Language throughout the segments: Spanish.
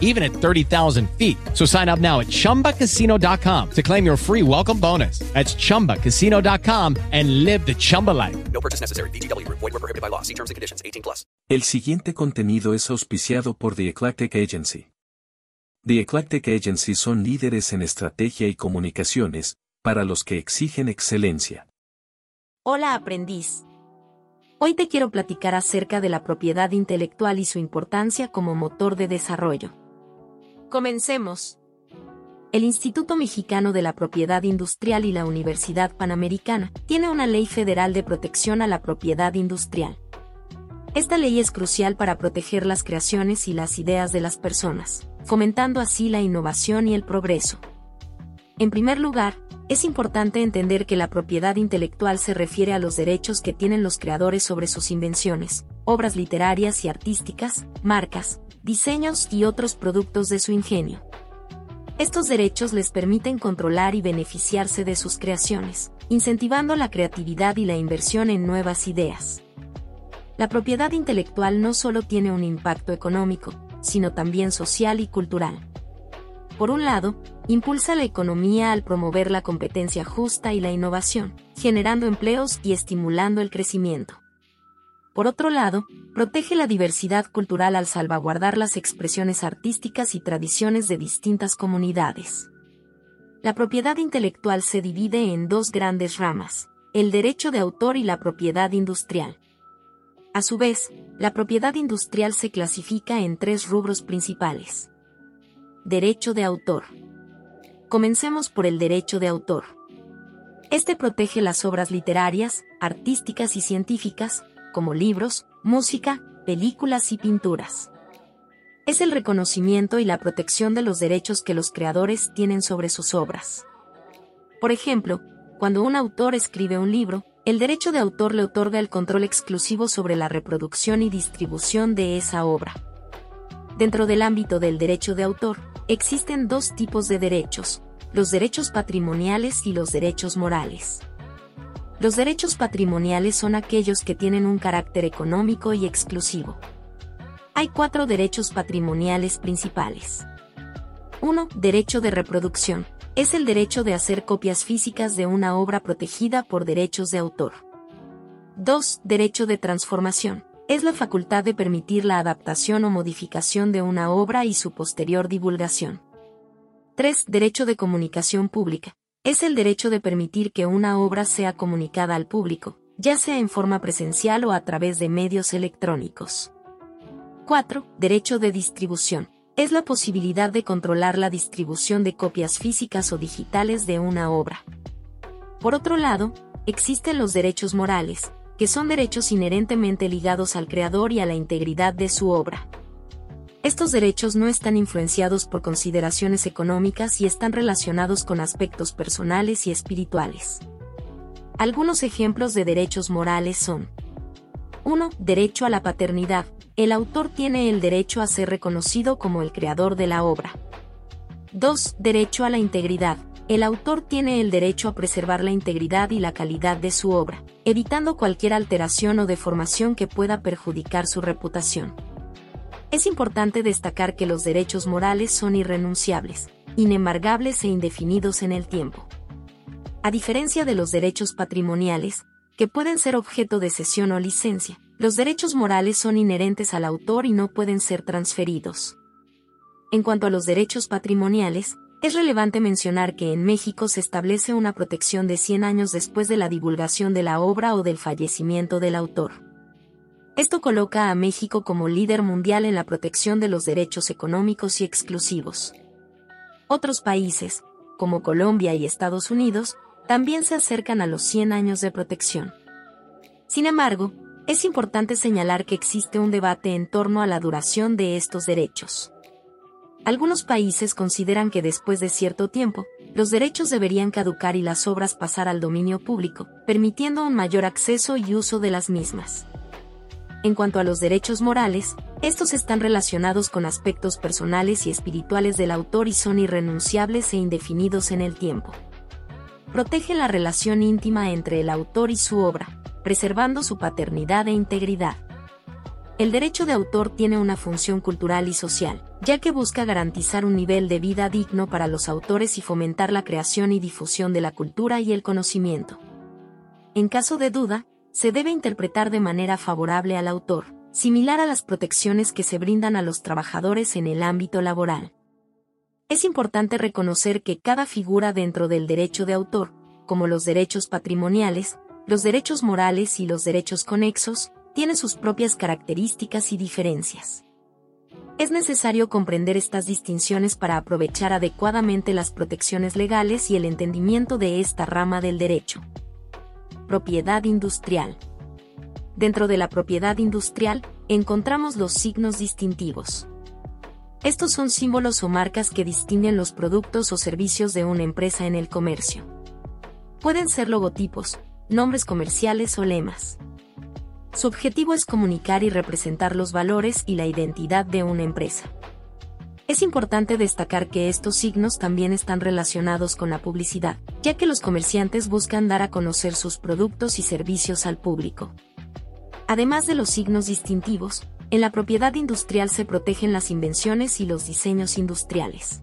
even at 30,000 feet. So sign up now at chumbacasino.com to claim your free welcome bonus. That's chumbacasino.com and live the Chumba life. No purchase necessary. VGW Group. Void were prohibited by law. See terms and conditions. 18 plus. El siguiente contenido es auspiciado por The Eclectic Agency. The Eclectic Agency son líderes en estrategia y comunicaciones, para los que exigen excelencia. Hola aprendiz. Hoy te quiero platicar acerca de la propiedad intelectual y su importancia como motor de desarrollo. Comencemos. El Instituto Mexicano de la Propiedad Industrial y la Universidad Panamericana tiene una ley federal de protección a la propiedad industrial. Esta ley es crucial para proteger las creaciones y las ideas de las personas, fomentando así la innovación y el progreso. En primer lugar, es importante entender que la propiedad intelectual se refiere a los derechos que tienen los creadores sobre sus invenciones, obras literarias y artísticas, marcas, diseños y otros productos de su ingenio. Estos derechos les permiten controlar y beneficiarse de sus creaciones, incentivando la creatividad y la inversión en nuevas ideas. La propiedad intelectual no solo tiene un impacto económico, sino también social y cultural. Por un lado, impulsa la economía al promover la competencia justa y la innovación, generando empleos y estimulando el crecimiento. Por otro lado, protege la diversidad cultural al salvaguardar las expresiones artísticas y tradiciones de distintas comunidades. La propiedad intelectual se divide en dos grandes ramas, el derecho de autor y la propiedad industrial. A su vez, la propiedad industrial se clasifica en tres rubros principales. Derecho de autor. Comencemos por el derecho de autor. Este protege las obras literarias, artísticas y científicas, como libros, música, películas y pinturas. Es el reconocimiento y la protección de los derechos que los creadores tienen sobre sus obras. Por ejemplo, cuando un autor escribe un libro, el derecho de autor le otorga el control exclusivo sobre la reproducción y distribución de esa obra. Dentro del ámbito del derecho de autor, existen dos tipos de derechos, los derechos patrimoniales y los derechos morales. Los derechos patrimoniales son aquellos que tienen un carácter económico y exclusivo. Hay cuatro derechos patrimoniales principales. 1. Derecho de reproducción es el derecho de hacer copias físicas de una obra protegida por derechos de autor. 2. Derecho de transformación. Es la facultad de permitir la adaptación o modificación de una obra y su posterior divulgación. 3. Derecho de comunicación pública. Es el derecho de permitir que una obra sea comunicada al público, ya sea en forma presencial o a través de medios electrónicos. 4. Derecho de distribución es la posibilidad de controlar la distribución de copias físicas o digitales de una obra. Por otro lado, existen los derechos morales, que son derechos inherentemente ligados al creador y a la integridad de su obra. Estos derechos no están influenciados por consideraciones económicas y están relacionados con aspectos personales y espirituales. Algunos ejemplos de derechos morales son 1. Derecho a la paternidad, el autor tiene el derecho a ser reconocido como el creador de la obra. 2. Derecho a la integridad. El autor tiene el derecho a preservar la integridad y la calidad de su obra, evitando cualquier alteración o deformación que pueda perjudicar su reputación. Es importante destacar que los derechos morales son irrenunciables, inembargables e indefinidos en el tiempo. A diferencia de los derechos patrimoniales, que pueden ser objeto de cesión o licencia, los derechos morales son inherentes al autor y no pueden ser transferidos. En cuanto a los derechos patrimoniales, es relevante mencionar que en México se establece una protección de 100 años después de la divulgación de la obra o del fallecimiento del autor. Esto coloca a México como líder mundial en la protección de los derechos económicos y exclusivos. Otros países, como Colombia y Estados Unidos, también se acercan a los 100 años de protección. Sin embargo, es importante señalar que existe un debate en torno a la duración de estos derechos. Algunos países consideran que después de cierto tiempo, los derechos deberían caducar y las obras pasar al dominio público, permitiendo un mayor acceso y uso de las mismas. En cuanto a los derechos morales, estos están relacionados con aspectos personales y espirituales del autor y son irrenunciables e indefinidos en el tiempo. Protege la relación íntima entre el autor y su obra, preservando su paternidad e integridad. El derecho de autor tiene una función cultural y social, ya que busca garantizar un nivel de vida digno para los autores y fomentar la creación y difusión de la cultura y el conocimiento. En caso de duda, se debe interpretar de manera favorable al autor, similar a las protecciones que se brindan a los trabajadores en el ámbito laboral. Es importante reconocer que cada figura dentro del derecho de autor, como los derechos patrimoniales, los derechos morales y los derechos conexos, tiene sus propias características y diferencias. Es necesario comprender estas distinciones para aprovechar adecuadamente las protecciones legales y el entendimiento de esta rama del derecho. Propiedad industrial. Dentro de la propiedad industrial, encontramos los signos distintivos. Estos son símbolos o marcas que distinguen los productos o servicios de una empresa en el comercio. Pueden ser logotipos, nombres comerciales o lemas. Su objetivo es comunicar y representar los valores y la identidad de una empresa. Es importante destacar que estos signos también están relacionados con la publicidad, ya que los comerciantes buscan dar a conocer sus productos y servicios al público. Además de los signos distintivos, en la propiedad industrial se protegen las invenciones y los diseños industriales.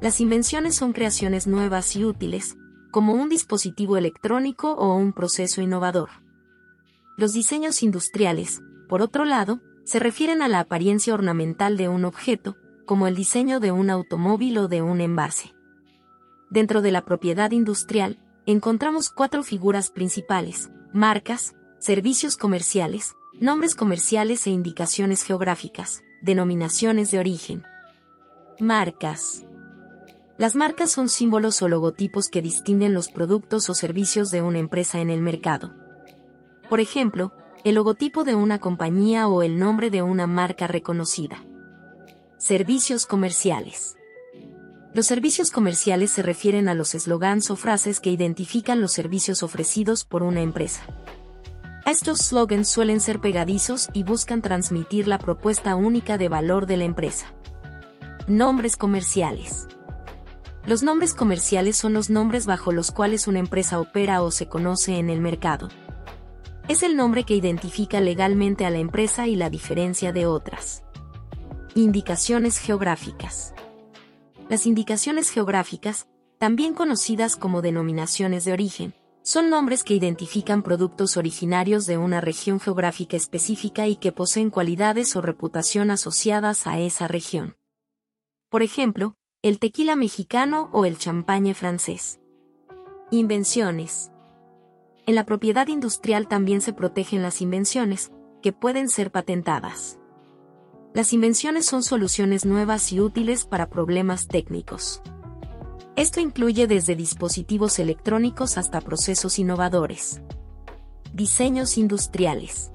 Las invenciones son creaciones nuevas y útiles, como un dispositivo electrónico o un proceso innovador. Los diseños industriales, por otro lado, se refieren a la apariencia ornamental de un objeto, como el diseño de un automóvil o de un envase. Dentro de la propiedad industrial, encontramos cuatro figuras principales, marcas, servicios comerciales, nombres comerciales e indicaciones geográficas, denominaciones de origen. Marcas. Las marcas son símbolos o logotipos que distinguen los productos o servicios de una empresa en el mercado. Por ejemplo, el logotipo de una compañía o el nombre de una marca reconocida. Servicios comerciales. Los servicios comerciales se refieren a los eslogans o frases que identifican los servicios ofrecidos por una empresa. Estos slogans suelen ser pegadizos y buscan transmitir la propuesta única de valor de la empresa. Nombres comerciales. Los nombres comerciales son los nombres bajo los cuales una empresa opera o se conoce en el mercado es el nombre que identifica legalmente a la empresa y la diferencia de otras. Indicaciones geográficas. Las indicaciones geográficas, también conocidas como denominaciones de origen, son nombres que identifican productos originarios de una región geográfica específica y que poseen cualidades o reputación asociadas a esa región. Por ejemplo, el tequila mexicano o el champagne francés. Invenciones. En la propiedad industrial también se protegen las invenciones, que pueden ser patentadas. Las invenciones son soluciones nuevas y útiles para problemas técnicos. Esto incluye desde dispositivos electrónicos hasta procesos innovadores. Diseños industriales.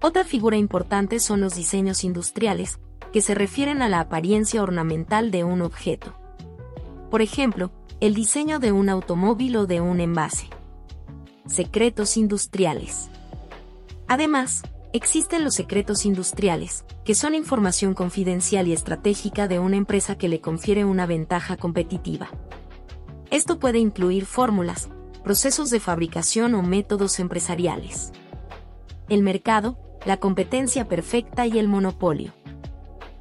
Otra figura importante son los diseños industriales, que se refieren a la apariencia ornamental de un objeto. Por ejemplo, el diseño de un automóvil o de un envase secretos industriales. Además, existen los secretos industriales, que son información confidencial y estratégica de una empresa que le confiere una ventaja competitiva. Esto puede incluir fórmulas, procesos de fabricación o métodos empresariales. El mercado, la competencia perfecta y el monopolio.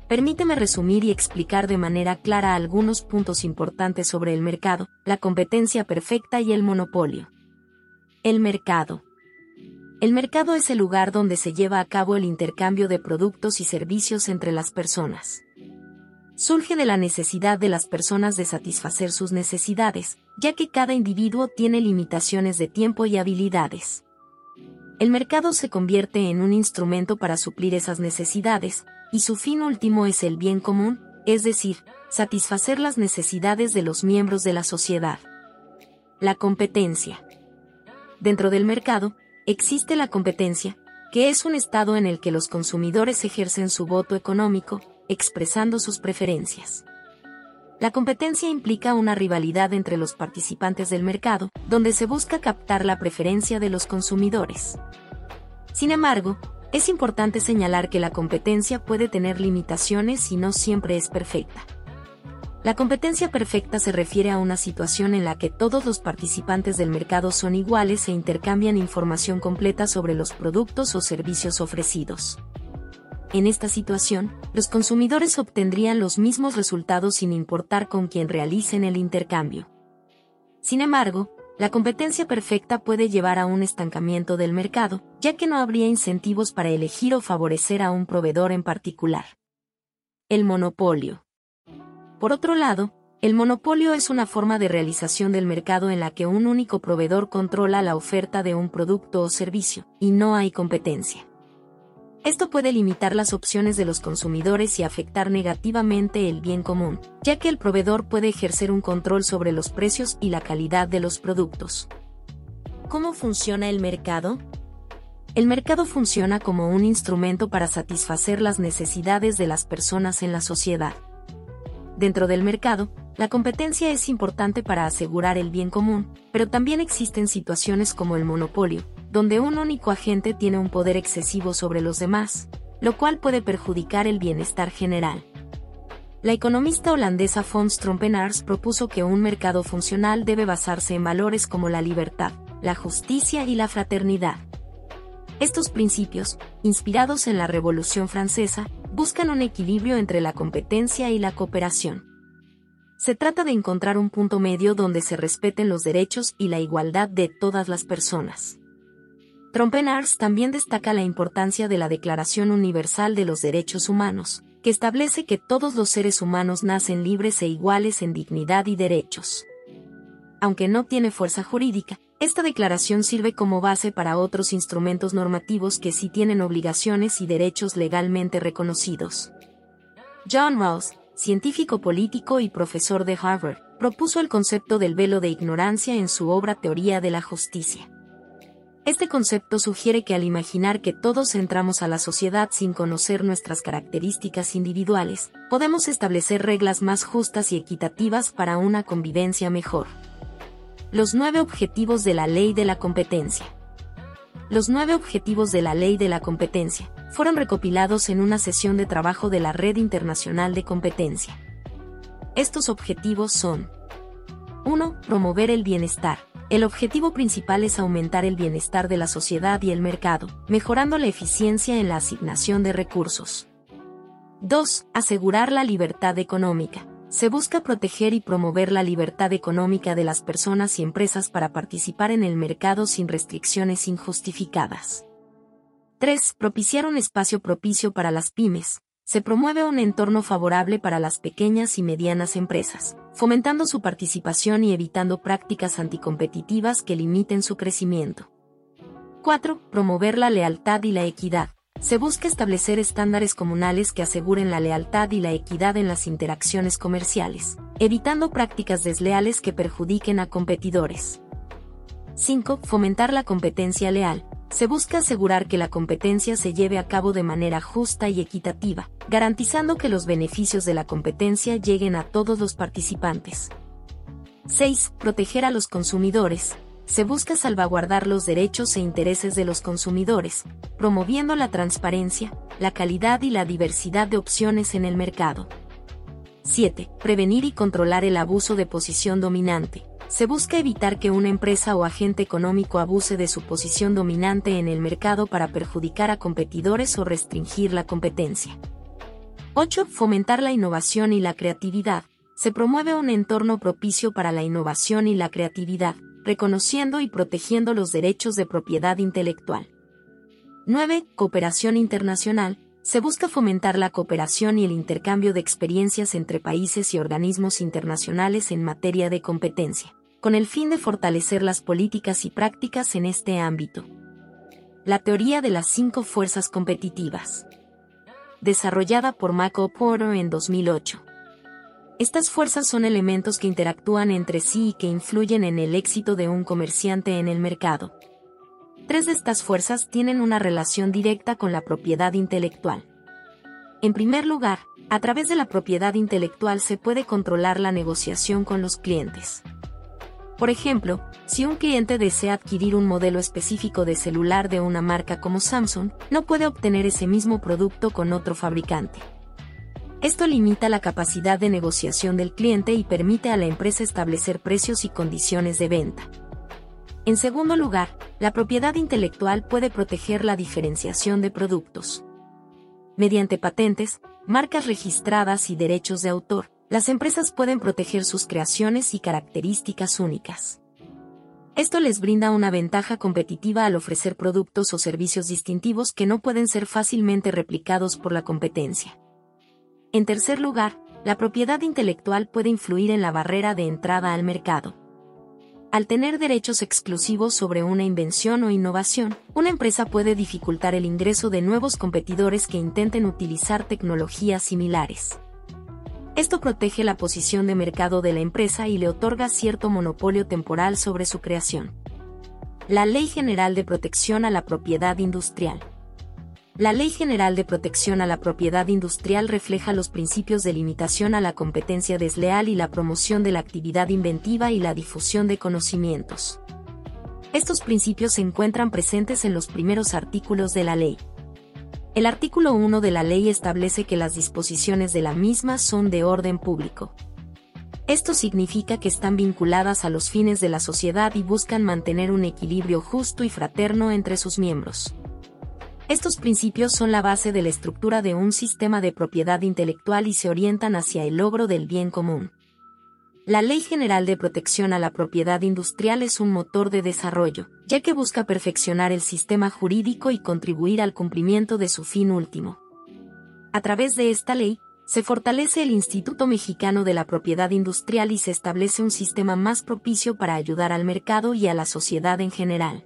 Permíteme resumir y explicar de manera clara algunos puntos importantes sobre el mercado, la competencia perfecta y el monopolio. El mercado. El mercado es el lugar donde se lleva a cabo el intercambio de productos y servicios entre las personas. Surge de la necesidad de las personas de satisfacer sus necesidades, ya que cada individuo tiene limitaciones de tiempo y habilidades. El mercado se convierte en un instrumento para suplir esas necesidades, y su fin último es el bien común, es decir, satisfacer las necesidades de los miembros de la sociedad. La competencia. Dentro del mercado, existe la competencia, que es un estado en el que los consumidores ejercen su voto económico, expresando sus preferencias. La competencia implica una rivalidad entre los participantes del mercado, donde se busca captar la preferencia de los consumidores. Sin embargo, Es importante señalar que la competencia puede tener limitaciones y no siempre es perfecta. La competencia perfecta se refiere a una situación en la que todos los participantes del mercado son iguales e intercambian información completa sobre los productos o servicios ofrecidos. En esta situación, los consumidores obtendrían los mismos resultados sin importar con quién realicen el intercambio. Sin embargo, la competencia perfecta puede llevar a un estancamiento del mercado, ya que no habría incentivos para elegir o favorecer a un proveedor en particular. El monopolio. Por otro lado, el monopolio es una forma de realización del mercado en la que un único proveedor controla la oferta de un producto o servicio, y no hay competencia. Esto puede limitar las opciones de los consumidores y afectar negativamente el bien común, ya que el proveedor puede ejercer un control sobre los precios y la calidad de los productos. ¿Cómo funciona el mercado? El mercado funciona como un instrumento para satisfacer las necesidades de las personas en la sociedad. Dentro del mercado, la competencia es importante para asegurar el bien común, pero también existen situaciones como el monopolio, donde un único agente tiene un poder excesivo sobre los demás, lo cual puede perjudicar el bienestar general. La economista holandesa Fons Trompenaars propuso que un mercado funcional debe basarse en valores como la libertad, la justicia y la fraternidad. Estos principios, inspirados en la Revolución Francesa, buscan un equilibrio entre la competencia y la cooperación. Se trata de encontrar un punto medio donde se respeten los derechos y la igualdad de todas las personas. Trompenars también destaca la importancia de la Declaración Universal de los Derechos Humanos, que establece que todos los seres humanos nacen libres e iguales en dignidad y derechos. Aunque no tiene fuerza jurídica, esta declaración sirve como base para otros instrumentos normativos que sí tienen obligaciones y derechos legalmente reconocidos. John Rawls, científico político y profesor de Harvard, propuso el concepto del velo de ignorancia en su obra Teoría de la Justicia. Este concepto sugiere que al imaginar que todos entramos a la sociedad sin conocer nuestras características individuales, podemos establecer reglas más justas y equitativas para una convivencia mejor. Los nueve objetivos de la ley de la competencia. Los nueve objetivos de la ley de la competencia fueron recopilados en una sesión de trabajo de la Red Internacional de Competencia. Estos objetivos son 1. Promover el bienestar. El objetivo principal es aumentar el bienestar de la sociedad y el mercado, mejorando la eficiencia en la asignación de recursos. 2. Asegurar la libertad económica se busca proteger y promover la libertad económica de las personas y empresas para participar en el mercado sin restricciones injustificadas. 3. Propiciar un espacio propicio para las pymes. Se promueve un entorno favorable para las pequeñas y medianas empresas, fomentando su participación y evitando prácticas anticompetitivas que limiten su crecimiento. 4. Promover la lealtad y la equidad se busca establecer estándares comunales que aseguren la lealtad y la equidad en las interacciones comerciales, evitando prácticas desleales que perjudiquen a competidores. 5. Fomentar la competencia leal. Se busca asegurar que la competencia se lleve a cabo de manera justa y equitativa, garantizando que los beneficios de la competencia lleguen a todos los participantes. 6. Proteger a los consumidores se busca salvaguardar los derechos e intereses de los consumidores, promoviendo la transparencia, la calidad y la diversidad de opciones en el mercado. 7. Prevenir y controlar el abuso de posición dominante. Se busca evitar que una empresa o agente económico abuse de su posición dominante en el mercado para perjudicar a competidores o restringir la competencia. 8. Fomentar la innovación y la creatividad. Se promueve un entorno propicio para la innovación y la creatividad, reconociendo y protegiendo los derechos de propiedad intelectual. 9. Cooperación internacional. Se busca fomentar la cooperación y el intercambio de experiencias entre países y organismos internacionales en materia de competencia, con el fin de fortalecer las políticas y prácticas en este ámbito. La teoría de las cinco fuerzas competitivas. Desarrollada por Mako Porter en 2008. Estas fuerzas son elementos que interactúan entre sí y que influyen en el éxito de un comerciante en el mercado. Tres de estas fuerzas tienen una relación directa con la propiedad intelectual. En primer lugar, a través de la propiedad intelectual se puede controlar la negociación con los clientes. Por ejemplo, si un cliente desea adquirir un modelo específico de celular de una marca como Samsung, no puede obtener ese mismo producto con otro fabricante. Esto limita la capacidad de negociación del cliente y permite a la empresa establecer precios y condiciones de venta. En segundo lugar, la propiedad intelectual puede proteger la diferenciación de productos. Mediante patentes, marcas registradas y derechos de autor, las empresas pueden proteger sus creaciones y características únicas. Esto les brinda una ventaja competitiva al ofrecer productos o servicios distintivos que no pueden ser fácilmente replicados por la competencia. En tercer lugar, la propiedad intelectual puede influir en la barrera de entrada al mercado. Al tener derechos exclusivos sobre una invención o innovación, una empresa puede dificultar el ingreso de nuevos competidores que intenten utilizar tecnologías similares. Esto protege la posición de mercado de la empresa y le otorga cierto monopolio temporal sobre su creación. La Ley General de Protección a la Propiedad Industrial. La Ley General de Protección a la Propiedad Industrial refleja los principios de limitación a la competencia desleal y la promoción de la actividad inventiva y la difusión de conocimientos. Estos principios se encuentran presentes en los primeros artículos de la ley. El artículo 1 de la ley establece que las disposiciones de la misma son de orden público. Esto significa que están vinculadas a los fines de la sociedad y buscan mantener un equilibrio justo y fraterno entre sus miembros. Estos principios son la base de la estructura de un sistema de propiedad intelectual y se orientan hacia el logro del bien común. La Ley General de Protección a la Propiedad Industrial es un motor de desarrollo, ya que busca perfeccionar el sistema jurídico y contribuir al cumplimiento de su fin último. A través de esta ley, se fortalece el Instituto Mexicano de la Propiedad Industrial y se establece un sistema más propicio para ayudar al mercado y a la sociedad en general.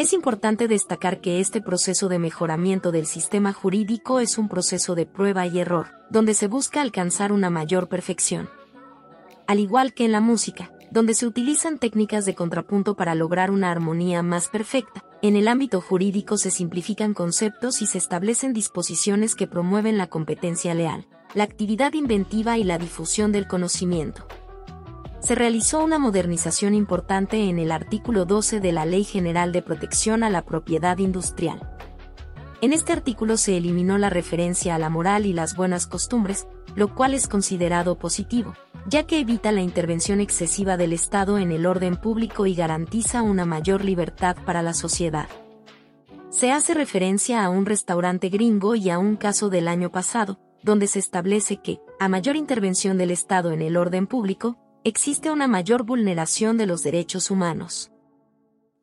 Es importante destacar que este proceso de mejoramiento del sistema jurídico es un proceso de prueba y error, donde se busca alcanzar una mayor perfección al igual que en la música, donde se utilizan técnicas de contrapunto para lograr una armonía más perfecta. En el ámbito jurídico se simplifican conceptos y se establecen disposiciones que promueven la competencia leal, la actividad inventiva y la difusión del conocimiento. Se realizó una modernización importante en el artículo 12 de la Ley General de Protección a la Propiedad Industrial. En este artículo se eliminó la referencia a la moral y las buenas costumbres, lo cual es considerado positivo, ya que evita la intervención excesiva del Estado en el orden público y garantiza una mayor libertad para la sociedad. Se hace referencia a un restaurante gringo y a un caso del año pasado, donde se establece que, a mayor intervención del Estado en el orden público, existe una mayor vulneración de los derechos humanos.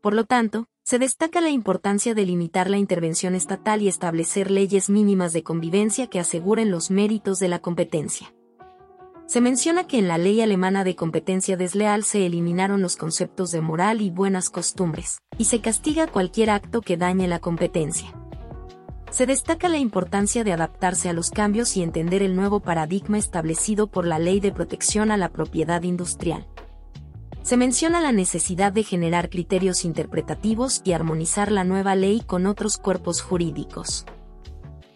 Por lo tanto, se destaca la importancia de limitar la intervención estatal y establecer leyes mínimas de convivencia que aseguren los méritos de la competencia. Se menciona que en la ley alemana de competencia desleal se eliminaron los conceptos de moral y buenas costumbres, y se castiga cualquier acto que dañe la competencia. Se destaca la importancia de adaptarse a los cambios y entender el nuevo paradigma establecido por la Ley de Protección a la Propiedad Industrial. Se menciona la necesidad de generar criterios interpretativos y armonizar la nueva ley con otros cuerpos jurídicos.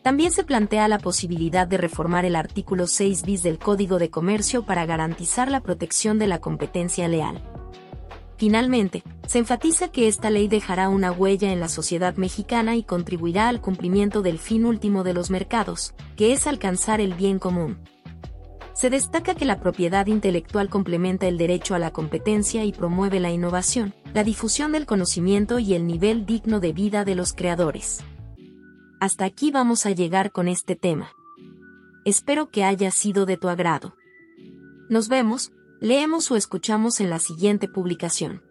También se plantea la posibilidad de reformar el artículo 6 bis del Código de Comercio para garantizar la protección de la competencia leal. Finalmente, se enfatiza que esta ley dejará una huella en la sociedad mexicana y contribuirá al cumplimiento del fin último de los mercados, que es alcanzar el bien común. Se destaca que la propiedad intelectual complementa el derecho a la competencia y promueve la innovación, la difusión del conocimiento y el nivel digno de vida de los creadores. Hasta aquí vamos a llegar con este tema. Espero que haya sido de tu agrado. Nos vemos, leemos o escuchamos en la siguiente publicación.